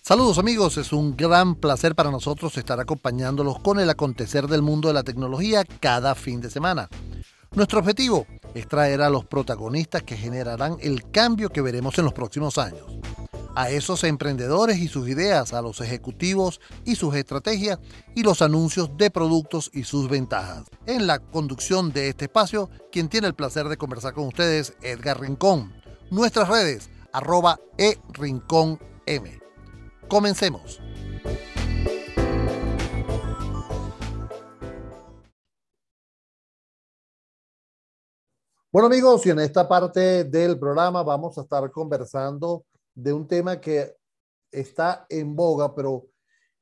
Saludos amigos, es un gran placer para nosotros estar acompañándolos con el acontecer del mundo de la tecnología cada fin de semana. Nuestro objetivo es traer a los protagonistas que generarán el cambio que veremos en los próximos años. A esos emprendedores y sus ideas, a los ejecutivos y sus estrategias y los anuncios de productos y sus ventajas. En la conducción de este espacio, quien tiene el placer de conversar con ustedes, Edgar Rincón. Nuestras redes, arroba e rincón m. Comencemos. Bueno amigos, y en esta parte del programa vamos a estar conversando de un tema que está en boga, pero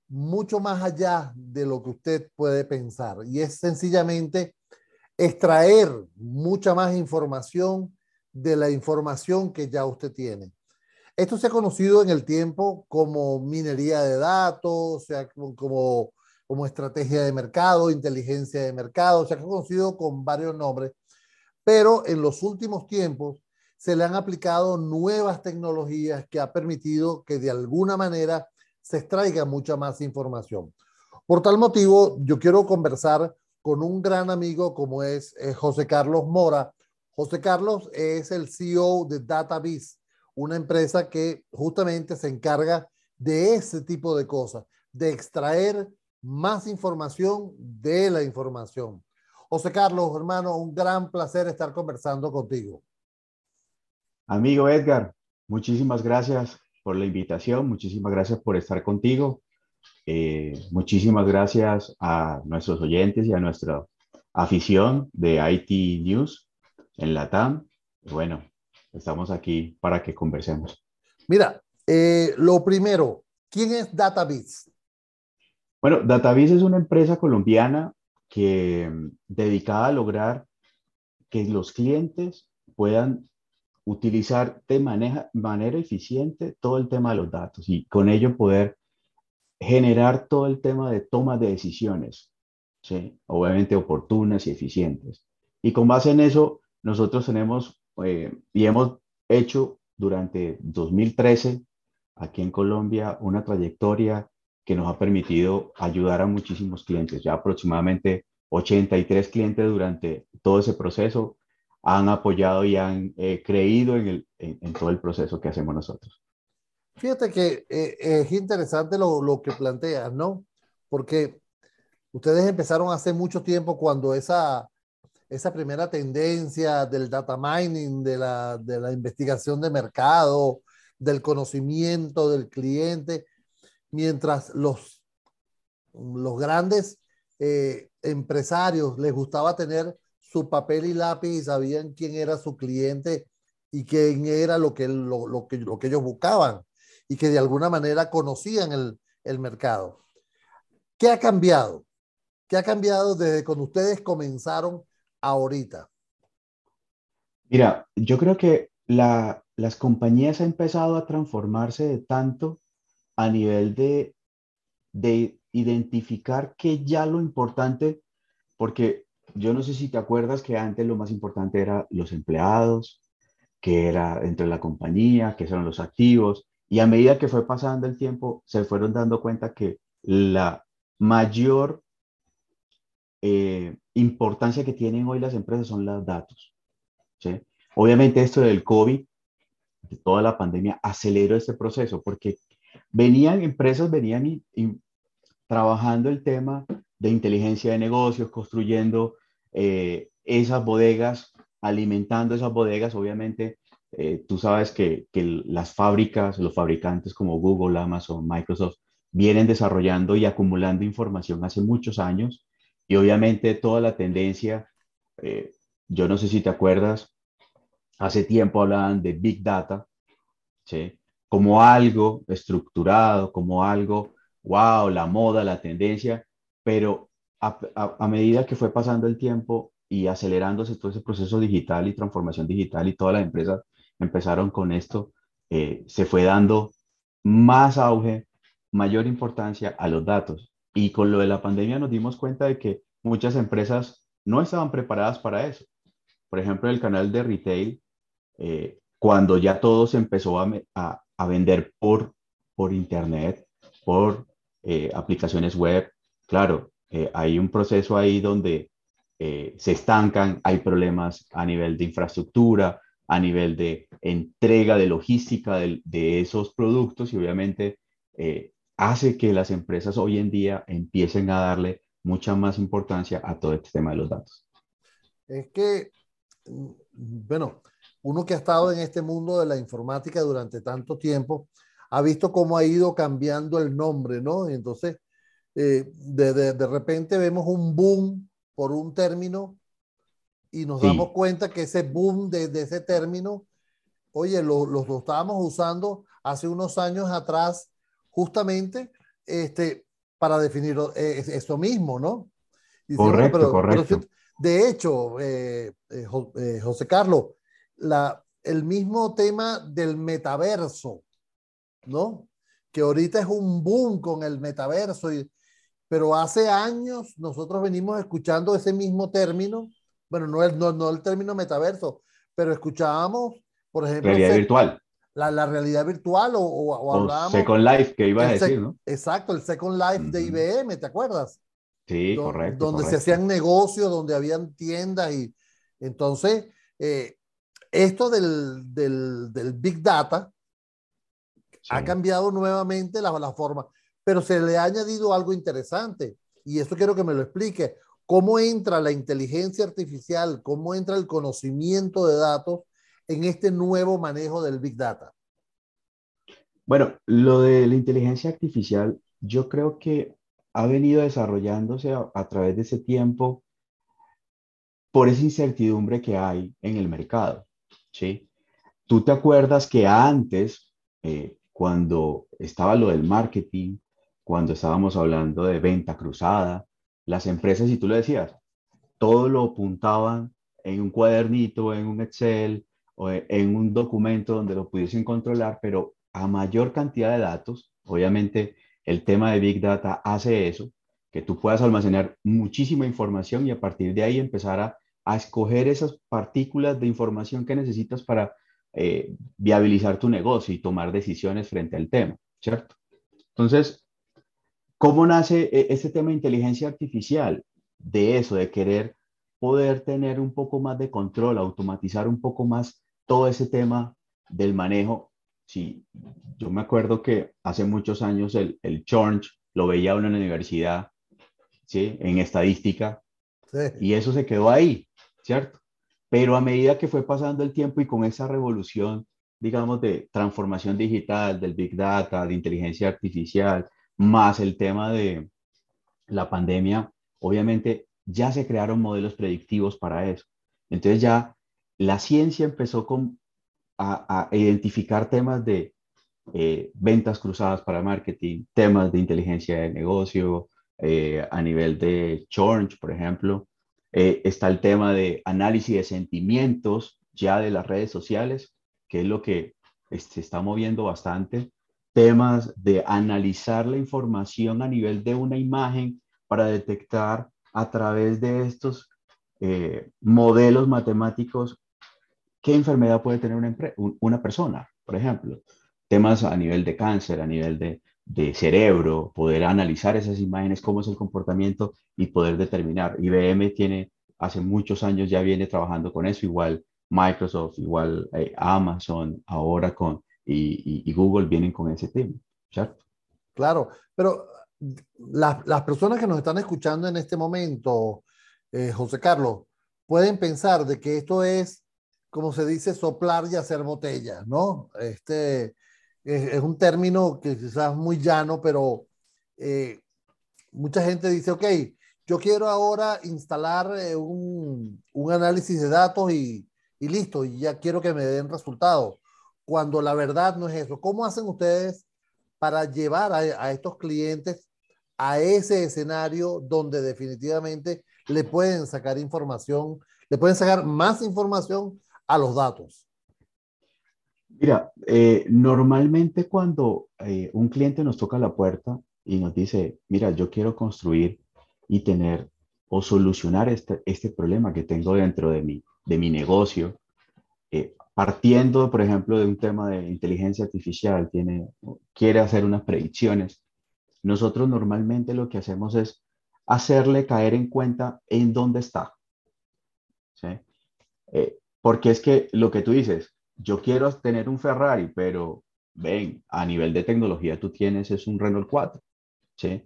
mucho más allá de lo que usted puede pensar. Y es sencillamente extraer mucha más información de la información que ya usted tiene. Esto se ha conocido en el tiempo como minería de datos, o sea, como, como estrategia de mercado, inteligencia de mercado, se ha conocido con varios nombres, pero en los últimos tiempos se le han aplicado nuevas tecnologías que ha permitido que de alguna manera se extraiga mucha más información. Por tal motivo, yo quiero conversar con un gran amigo como es eh, José Carlos Mora. José Carlos es el CEO de DataBiz una empresa que justamente se encarga de ese tipo de cosas, de extraer más información de la información. José Carlos, hermano, un gran placer estar conversando contigo. Amigo Edgar, muchísimas gracias por la invitación, muchísimas gracias por estar contigo, eh, muchísimas gracias a nuestros oyentes y a nuestra afición de IT News en la TAM. Bueno, estamos aquí para que conversemos. Mira, eh, lo primero, ¿quién es DataBiz? Bueno, DataBiz es una empresa colombiana que mm, dedicada a lograr que los clientes puedan utilizar de manera eficiente todo el tema de los datos y con ello poder generar todo el tema de toma de decisiones, ¿sí? obviamente oportunas y eficientes. Y con base en eso, nosotros tenemos eh, y hemos hecho durante 2013 aquí en Colombia una trayectoria que nos ha permitido ayudar a muchísimos clientes. Ya aproximadamente 83 clientes durante todo ese proceso han apoyado y han eh, creído en, el, en, todo el proceso que hacemos nosotros. Fíjate que eh, es interesante lo, lo, que planteas, ¿no? Porque ustedes empezaron hace mucho tiempo cuando esa, esa primera tendencia del data mining, de la, de la investigación de mercado, del conocimiento del cliente, mientras los, los grandes eh, empresarios les gustaba tener su papel y lápiz y sabían quién era su cliente y quién era lo que, lo, lo que, lo que ellos buscaban y que de alguna manera conocían el, el mercado. ¿Qué ha cambiado? ¿Qué ha cambiado desde cuando ustedes comenzaron ahorita? Mira, yo creo que la, las compañías han empezado a transformarse de tanto a nivel de, de identificar que ya lo importante, porque yo no sé si te acuerdas que antes lo más importante era los empleados, que era dentro de la compañía, que eran los activos, y a medida que fue pasando el tiempo, se fueron dando cuenta que la mayor eh, importancia que tienen hoy las empresas son los datos. Obviamente esto del COVID, de toda la pandemia, aceleró este proceso porque venían empresas, venían trabajando el tema de inteligencia de negocios, construyendo eh, esas bodegas, alimentando esas bodegas, obviamente. Eh, tú sabes que las fábricas, los fabricantes como Google, Amazon, Microsoft, vienen desarrollando y acumulando información hace muchos años y obviamente toda la tendencia, eh, yo no sé si te acuerdas, hace tiempo hablaban de Big Data, ¿sí? Como algo estructurado, como algo, wow, la moda, la tendencia, pero a, medida que fue pasando el tiempo y acelerándose todo ese proceso digital y transformación digital y todas las empresas empezaron con esto, eh, se fue dando más auge, mayor importancia a los datos. Y con lo de la pandemia nos dimos cuenta de que muchas empresas no estaban preparadas para eso. Por ejemplo, el canal de retail, eh, cuando ya todo se empezó a, a, vender por, por Internet, por eh, aplicaciones web, claro, eh, hay un proceso ahí donde se estancan, hay problemas a nivel de infraestructura, a nivel de entrega de logística de esos productos y obviamente hace que las empresas hoy en día empiecen a darle mucha más importancia a todo este tema de los datos. Es que, mm, bueno, uno que ha estado en este mundo de la informática durante tanto tiempo, ha visto cómo ha ido cambiando el nombre, ¿no? Y entonces, eh, de, de, de, repente vemos un boom por un término y nos damos cuenta que ese boom de, de ese término, oye, lo, lo, lo, estábamos usando hace unos años atrás justamente este, para definir eh, eso mismo, ¿no? correcto, correcto. de hecho, eh, eh, José Carlos, la, el mismo tema del metaverso, ¿no? Que ahorita es un boom con el metaverso, y, pero hace años nosotros venimos escuchando ese mismo término, bueno, no el, no, no el término metaverso, pero escuchábamos, por ejemplo, realidad virtual. La, la, realidad virtual o, o, o hablábamos. Second Life, que iba a decir, ¿no? Exacto, el Second Life uh -huh. de IBM, ¿te acuerdas? Sí, correcto. Donde correcto. se hacían negocios, donde habían tiendas y entonces eh, esto del, del, del, Big Data sí. ha cambiado nuevamente la, la, forma, pero se le ha añadido algo interesante y eso quiero que me lo explique. ¿Cómo entra la inteligencia artificial? ¿Cómo entra el conocimiento de datos en este nuevo manejo del Big Data? Bueno, lo de la inteligencia artificial, yo creo que ha venido desarrollándose a, través de ese tiempo por esa incertidumbre que hay en el mercado. ¿sí? Tú te acuerdas que antes, eh, cuando estaba lo del marketing, cuando estábamos hablando de venta cruzada, las empresas, y tú lo decías, todo lo apuntaban en un cuadernito, en un Excel en un documento donde lo pudiesen controlar, pero a mayor cantidad de datos, obviamente el tema de Big Data hace eso, que tú puedas almacenar muchísima información y a partir de ahí empezar a a escoger esas partículas de información que necesitas para eh, viabilizar tu negocio y tomar decisiones frente al tema, ¿cierto? Entonces, ¿cómo nace este tema de inteligencia artificial? De eso, de querer poder tener un poco más de control, automatizar un poco más todo ese tema del manejo. Sí, yo me acuerdo que hace muchos años el, el Chorch lo veía uno en la universidad, ¿sí? En estadística, sí. y eso se quedó ahí. ¿cierto? Pero a medida que fue pasando el tiempo y con esa revolución, digamos, de transformación digital, del Big Data, de inteligencia artificial, más el tema de la pandemia, obviamente ya se crearon modelos predictivos para eso. Entonces ya la ciencia empezó con, a, identificar temas de eh, ventas cruzadas para marketing, temas de inteligencia de negocio, eh, a nivel de churn, por ejemplo, eh, está el tema de análisis de sentimientos ya de las redes sociales, que es lo que se está moviendo bastante. Temas de analizar la información a nivel de una imagen para detectar a través de estos modelos matemáticos qué enfermedad puede tener una, una, persona, por ejemplo. Temas a nivel de cáncer, a nivel de, de cerebro, poder analizar esas imágenes, cómo es el comportamiento y poder determinar. IBM tiene, hace muchos años ya viene trabajando con eso, igual Microsoft, igual eh, Amazon, ahora con, y, Google vienen con ese tema, ¿cierto? Claro, pero las, las personas que nos están escuchando en este momento, eh, José Carlos, pueden pensar de que esto es, como se dice, soplar y hacer botellas, ¿no? Este, es, es, un término que quizás muy llano, pero eh, mucha gente dice, ok, yo quiero ahora instalar eh, un, un, análisis de datos y, y, listo, y ya quiero que me den resultados, cuando la verdad no es eso. ¿Cómo hacen ustedes para llevar a, a estos clientes a ese escenario donde definitivamente le pueden sacar información, le pueden sacar más información a los datos? Mira, eh, normalmente cuando eh, un cliente nos toca la puerta y nos dice, mira, yo quiero construir y tener o solucionar este, este problema que tengo dentro de mi, de mi negocio, eh, partiendo, por ejemplo, de un tema de inteligencia artificial, tiene, quiere hacer unas predicciones, nosotros normalmente lo que hacemos es hacerle caer en cuenta en dónde está. ¿sí? Eh, porque es que lo que tú dices, yo quiero tener un Ferrari, pero ven, a nivel de tecnología tú tienes es un Renault 4. ¿sí?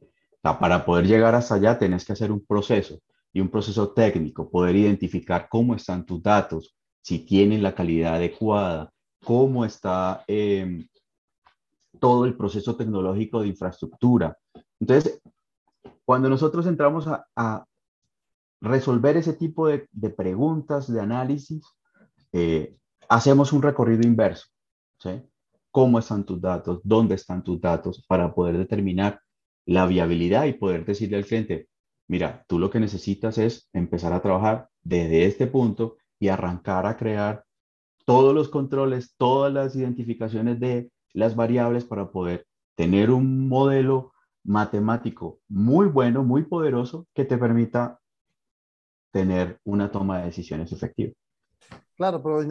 para poder llegar hasta allá tienes que hacer un proceso y un proceso técnico, poder identificar cómo están tus datos, si tienen la calidad adecuada, cómo está em, todo el proceso tecnológico de infraestructura. Entonces, cuando nosotros entramos a, resolver ese tipo de, preguntas, de análisis, eh, hacemos un recorrido inverso. ¿sí? ¿Cómo están tus datos? ¿Dónde están tus datos? Para poder determinar la viabilidad y poder decirle al cliente, mira, tú lo que necesitas es empezar a trabajar desde este punto y arrancar a crear todos los controles, todas las identificaciones de las variables para poder tener un modelo matemático muy bueno, muy poderoso, que te permita tener una toma de decisiones efectiva. Claro, pero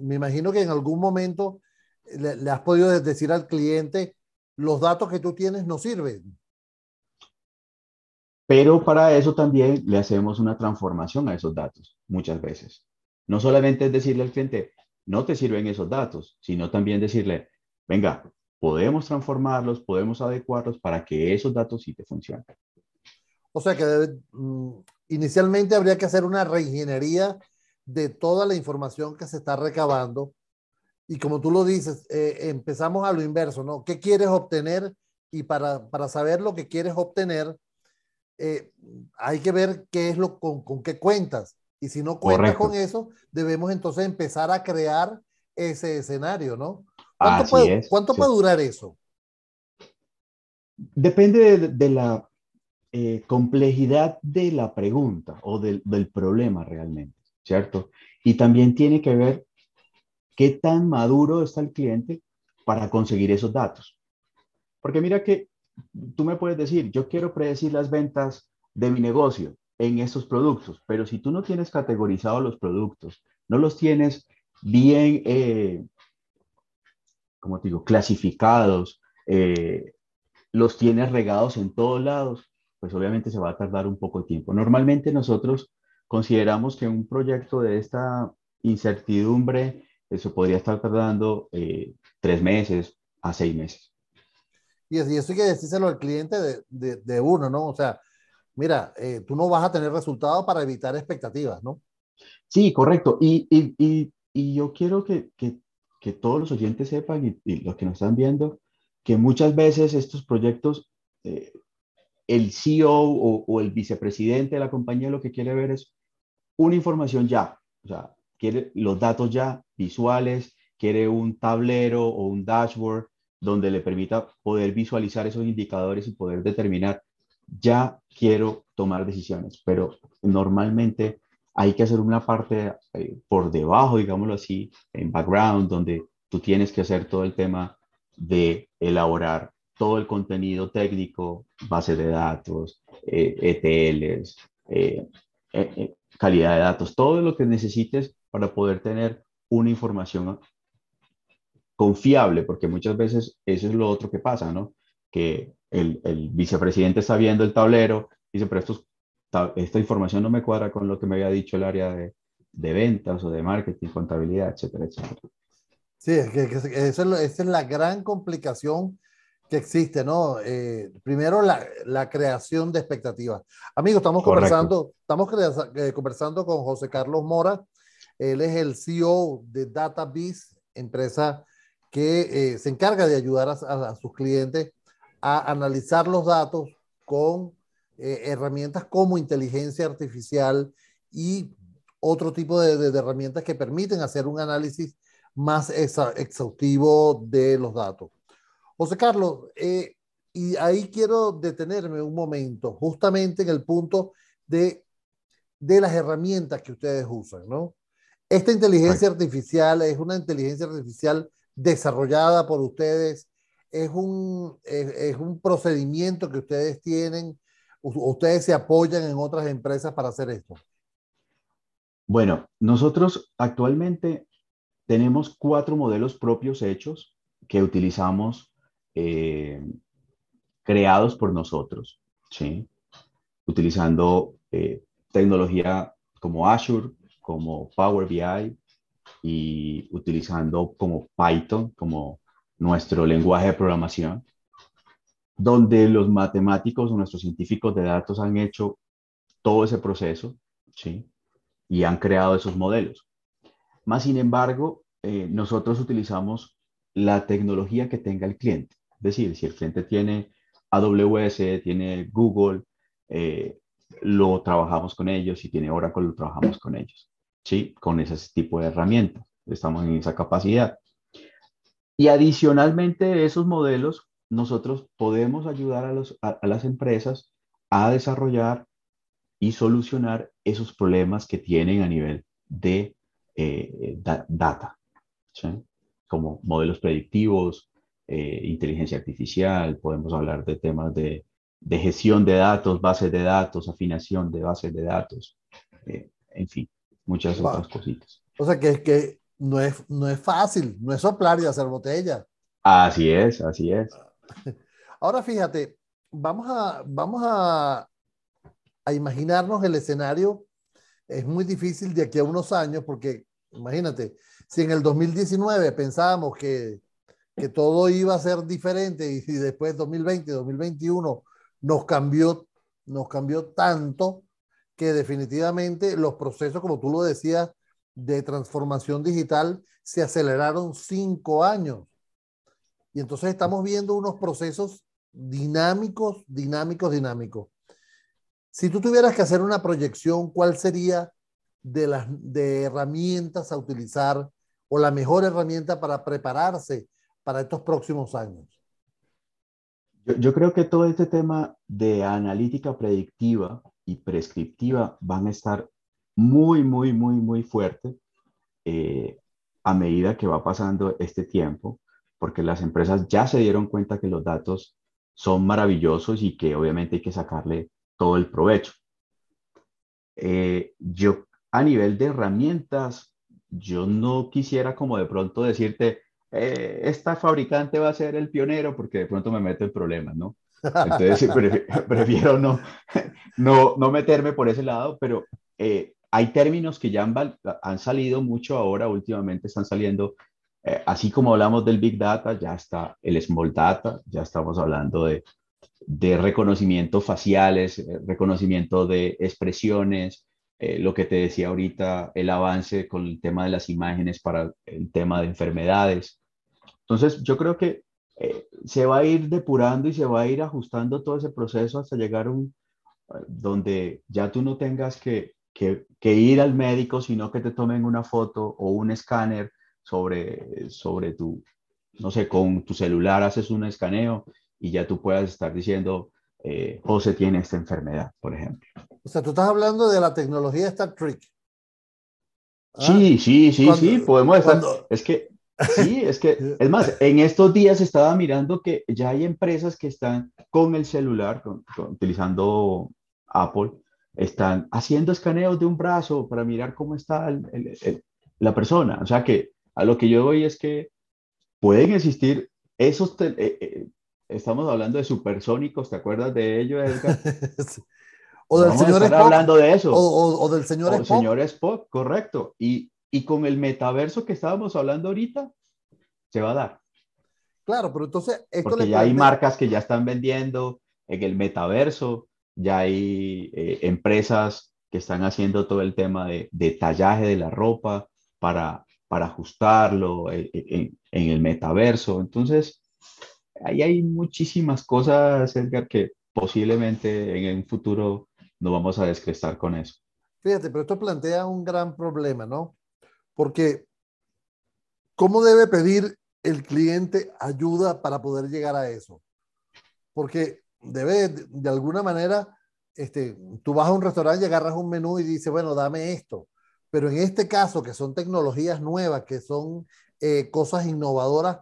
me imagino que en algún momento le, le, has podido decir al cliente, los datos que tú tienes no sirven. Pero para eso también le hacemos una transformación a esos datos muchas veces. No solamente es decirle al cliente, no te sirven esos datos, sino también decirle, venga, podemos transformarlos, podemos adecuarlos para que esos datos sí te funcionen. O sea que mm, inicialmente habría que hacer una reingeniería de toda la información que se está recabando. Y como tú lo dices, eh, empezamos a lo inverso, ¿no? ¿Qué quieres obtener? Y para, para saber lo que quieres obtener, eh, hay que ver qué es lo con, con qué cuentas. Y si no cuentas con eso, debemos entonces empezar a crear ese escenario, ¿no? ¿Cuánto, puede, ¿cuánto puede durar eso? Depende de, la eh, complejidad de la pregunta o del, del problema realmente, ¿cierto? Y también tiene que ver qué tan maduro está el cliente para conseguir esos datos. Porque mira que tú me puedes decir, yo quiero predecir las ventas de mi negocio en estos productos, pero si tú no tienes categorizados los productos, no los tienes bien, eh, como te digo, clasificados, eh, los tienes regados en todos lados, pues obviamente se va a tardar un poco de tiempo. Normalmente nosotros consideramos que un proyecto de esta incertidumbre, eso podría estar tardando eh, tres meses a seis meses. Y, eso hay que decírselo al cliente de, de, uno, ¿no? O sea, mira, eh, tú no vas a tener resultados para evitar expectativas, ¿no? Sí, correcto. Y, y, y yo quiero que, que, que, todos los oyentes sepan y, los que nos están viendo, que muchas veces estos proyectos, eh, el CEO o, el vicepresidente de la compañía lo que quiere ver es una información ya, o sea, quiere los datos ya visuales, quiere un tablero o un dashboard donde le permita poder visualizar esos indicadores y poder determinar, ya quiero tomar decisiones, pero normalmente hay que hacer una parte eh, por debajo, digámoslo así, en background, donde tú tienes que hacer todo el tema de elaborar todo el contenido técnico, base de datos, ETLs, eh, e eh, calidad de datos, todo lo que necesites para poder tener una información confiable, porque muchas veces eso es lo otro que pasa, ¿no? Que el, el vicepresidente está viendo el tablero y dice, pero esto, esta información no me cuadra con lo que me había dicho el área de, de ventas o de marketing, contabilidad, etcétera, etcétera. Sí, es que, esa, es, la gran complicación que existe, ¿no? Eh, primero, la, la, creación de expectativas. Amigos, estamos conversando, estamos eh, conversando con José Carlos Mora. Él es el CEO de DataBiz, empresa que eh, se encarga de ayudar a, sus clientes a analizar los datos con herramientas como inteligencia artificial y otro tipo de, herramientas que permiten hacer un análisis más exhaustivo de los datos. José Carlos, eh, y ahí quiero detenerme un momento, justamente en el punto de, de las herramientas que ustedes usan, ¿no? Esta inteligencia artificial es una inteligencia artificial desarrollada por ustedes? ¿Es un, es, un procedimiento que ustedes tienen? ¿Ustedes se apoyan en otras empresas para hacer esto? Bueno, nosotros actualmente tenemos cuatro modelos propios hechos que utilizamos, eh, creados por nosotros, ¿sí? utilizando eh, tecnología como Azure, como Power BI y utilizando como Python como nuestro lenguaje de programación, donde los matemáticos o nuestros científicos de datos han hecho todo ese proceso, ¿sí? Y han creado esos modelos. Más sin embargo, eh, nosotros utilizamos la tecnología que tenga el cliente. Decir, si el cliente tiene AWS, tiene Google, eh, lo trabajamos con ellos. Si tiene Oracle, lo trabajamos con ellos. ¿Sí? Con ese tipo de herramientas. Estamos en esa capacidad. Y adicionalmente esos modelos, nosotros podemos ayudar a, las empresas a desarrollar y solucionar esos problemas que tienen a nivel de eh, data, como modelos predictivos, eh, inteligencia artificial, podemos hablar de temas de, gestión de datos, bases de datos, afinación de bases de datos, eh, en fin, muchas otras cositas. O sea que es que no es, no es fácil, no es soplar y hacer botella. Así es, así es. Ahora fíjate, vamos a, vamos a, a imaginarnos el escenario. Es muy difícil de aquí a unos años porque, imagínate, si en el 2019 pensábamos que, que todo iba a ser diferente y, y después 2020, 2021 nos cambió, nos cambió tanto que definitivamente los procesos, como tú lo decías, de transformación digital se aceleraron cinco años. Y entonces estamos viendo unos procesos dinámicos, dinámicos, dinámicos. Si tú tuvieras que hacer una proyección, ¿cuál sería de las de herramientas a utilizar o la mejor herramienta para prepararse para estos próximos años? Yo, creo que todo este tema de analítica predictiva y prescriptiva van a estar muy, muy, muy, muy fuerte eh, a medida que va pasando este tiempo, porque las empresas ya se dieron cuenta que los datos son maravillosos y que obviamente hay que sacarle todo el provecho. Eh, yo a nivel de herramientas, yo no quisiera como de pronto decirte, eh, esta fabricante va a ser el pionero porque de pronto me meto en problemas, ¿no? Entonces prefiero, no, no, no, meterme por ese lado, pero hay términos que ya han, salido mucho ahora, últimamente están saliendo, eh, así como hablamos del Big Data, ya está el Small Data, ya estamos hablando de, de reconocimiento faciales, eh, reconocimiento de expresiones, eh, lo que te decía ahorita, el avance con el tema de las imágenes para el tema de enfermedades. Entonces, yo creo que se va a ir depurando y se va a ir ajustando todo ese proceso hasta llegar a un donde ya tú no tengas que que, ir al médico, sino que te tomen una foto o un escáner sobre, sobre tu, no sé, con tu celular haces un escaneo y ya tú puedas estar diciendo, eh, José tiene esta enfermedad, por ejemplo. O sea, tú estás hablando de la tecnología Star Trek. Sí, sí, sí, sí, podemos estar. Es que, sí, es que, es más, en estos días estaba mirando que ya hay empresas que están con el celular, utilizando Apple, están haciendo escaneos de un brazo para mirar cómo está la persona. O sea que a lo que yo voy es que pueden existir esos, eh, eh, estamos hablando de supersónicos, ¿te acuerdas de ello, Edgar? o del señor Spock. hablando de eso. O, del señor o Spock. señor Spock, correcto. Y, y con el metaverso que estábamos hablando ahorita, se va a dar. Claro, pero entonces... Porque ya hay marcas que ya están vendiendo en el metaverso ya hay eh, empresas que están haciendo todo el tema de, tallaje de la ropa para, para ajustarlo eh, eh, en, el metaverso. Entonces, ahí hay muchísimas cosas, Edgar, que posiblemente en un futuro nos vamos a descrestar con eso. Fíjate, pero esto plantea un gran problema, ¿no? Porque, ¿cómo debe pedir el cliente ayuda para poder llegar a eso? Porque debe de alguna manera, este, tú vas a un restaurante agarras un menú y dices, bueno, dame esto. Pero en este caso, que son tecnologías nuevas, que son eh, cosas innovadoras,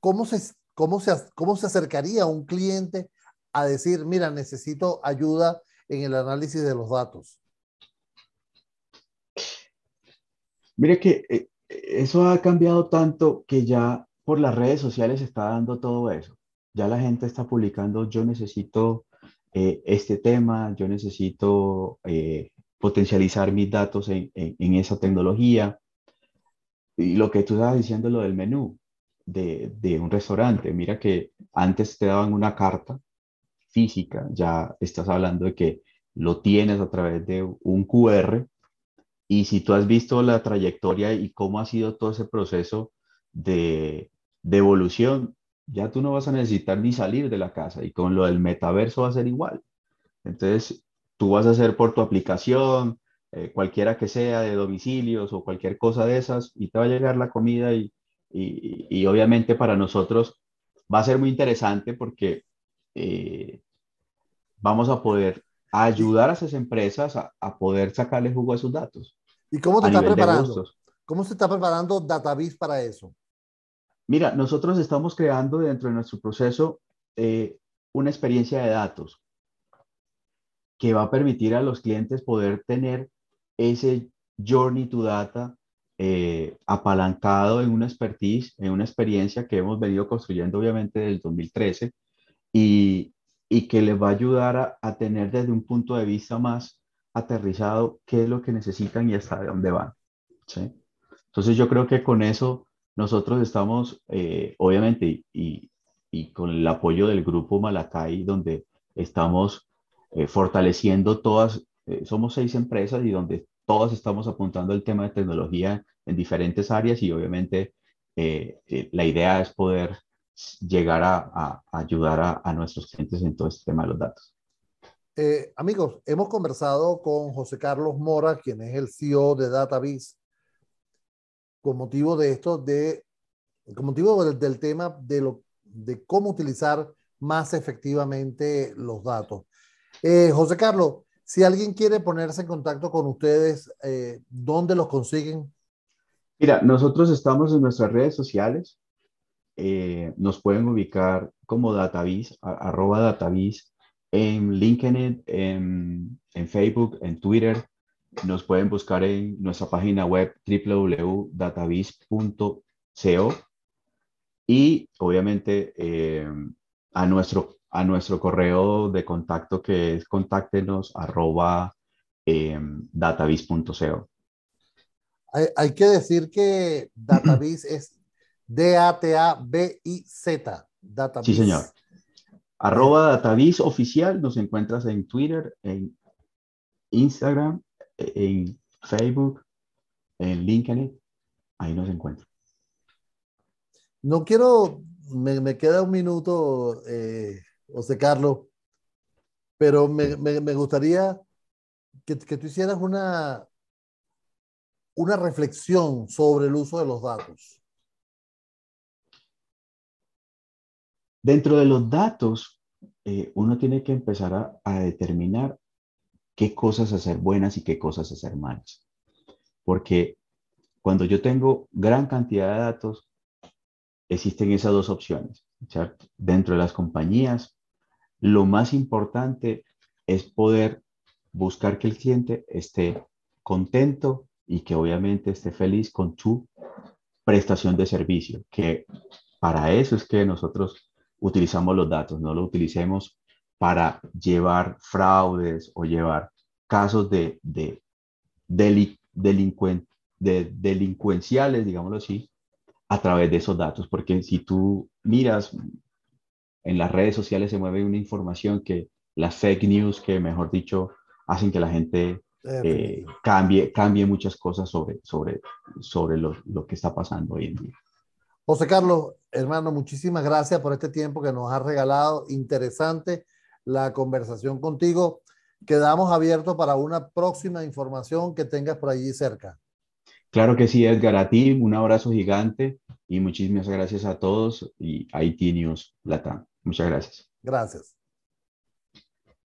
¿cómo se, cómo, se, ¿cómo se acercaría un cliente a decir, mira, necesito ayuda en el análisis de los datos? Mire que eh, eso ha cambiado tanto que ya por las redes sociales se está dando todo eso. Ya la gente está publicando, yo necesito eh, este tema, yo necesito eh, potencializar mis datos en, esa tecnología. Y lo que tú estabas diciendo, lo del menú de, de un restaurante, mira que antes te daban una carta física, ya estás hablando de que lo tienes a través de un QR y si tú has visto la trayectoria y cómo ha sido todo ese proceso de, de evolución, ya tú no vas a necesitar ni salir de la casa y con lo del metaverso va a ser igual. Entonces, tú vas a hacer por tu aplicación, eh, cualquiera que sea, de domicilios o cualquier cosa de esas, y te va a llegar la comida y, y, y obviamente para nosotros va a ser muy interesante porque eh, vamos a poder ayudar a esas empresas a, a, poder sacarle jugo a sus datos. ¿Y cómo te está preparando? ¿Cómo se está preparando Database para eso? Mira, nosotros estamos creando dentro de nuestro proceso eh, una experiencia de datos que va a permitir a los clientes poder tener ese journey to data eh, apalancado en una expertise, en una experiencia que hemos venido construyendo obviamente desde el 2013 y, y que les va a ayudar a, a, tener desde un punto de vista más aterrizado qué es lo que necesitan y hasta dónde van. ¿sí? Entonces yo creo que con eso nosotros estamos, eh, obviamente, y, y, con el apoyo del grupo Malacay, donde estamos eh, fortaleciendo todas, eh, somos seis empresas y donde todas estamos apuntando el tema de tecnología en diferentes áreas y obviamente la idea es poder llegar a, a ayudar a, a, nuestros clientes en todo este tema de los datos. Amigos, hemos conversado con José Carlos Mora, quien es el CEO de DataBiz con motivo de esto, de, con motivo del, tema de, lo, de cómo utilizar más efectivamente los datos. Eh, José Carlos, si alguien quiere ponerse en contacto con ustedes, eh, ¿dónde los consiguen? Mira, nosotros estamos en nuestras redes sociales. Eh, nos pueden ubicar como Datavis, arroba Datavis, en LinkedIn, en, en Facebook, en Twitter, nos pueden buscar en nuestra página web www.database.co y obviamente eh, a, nuestro, a nuestro correo de contacto que es contáctenos arroba eh, database.co. Hay, hay, que decir que Database es D-A-T-A-B-I-Z. Sí, señor. Arroba Database oficial nos encuentras en Twitter, en Instagram en Facebook, en LinkedIn, ahí nos encuentran. No quiero, me, queda un minuto, eh, José Carlos, pero me gustaría que, que, tú hicieras una, una reflexión sobre el uso de los datos. Dentro de los datos, eh, uno tiene que empezar a, determinar qué cosas hacer buenas y qué cosas hacer malas. Porque cuando yo tengo gran cantidad de datos, existen esas dos opciones. Dentro de las compañías, lo más importante es poder buscar que el cliente esté contento y que obviamente esté feliz con tu prestación de servicio, que para eso es que nosotros utilizamos los datos, no lo utilicemos para llevar fraudes o llevar casos de, de, de delincuenciales, digámoslo así, a través de esos datos. Porque si tú miras, en las redes sociales se mueve una información que las fake news, que mejor dicho, hacen que la gente eh, cambie, cambie muchas cosas sobre, sobre, sobre lo, lo, que está pasando hoy en día. José Carlos, hermano, muchísimas gracias por este tiempo que nos has regalado. Interesante la conversación contigo. Quedamos abiertos para una próxima información que tengas por allí cerca. Claro que sí, Edgar, a ti un abrazo gigante y muchísimas gracias a todos y a IT News Latam. Muchas gracias. Gracias.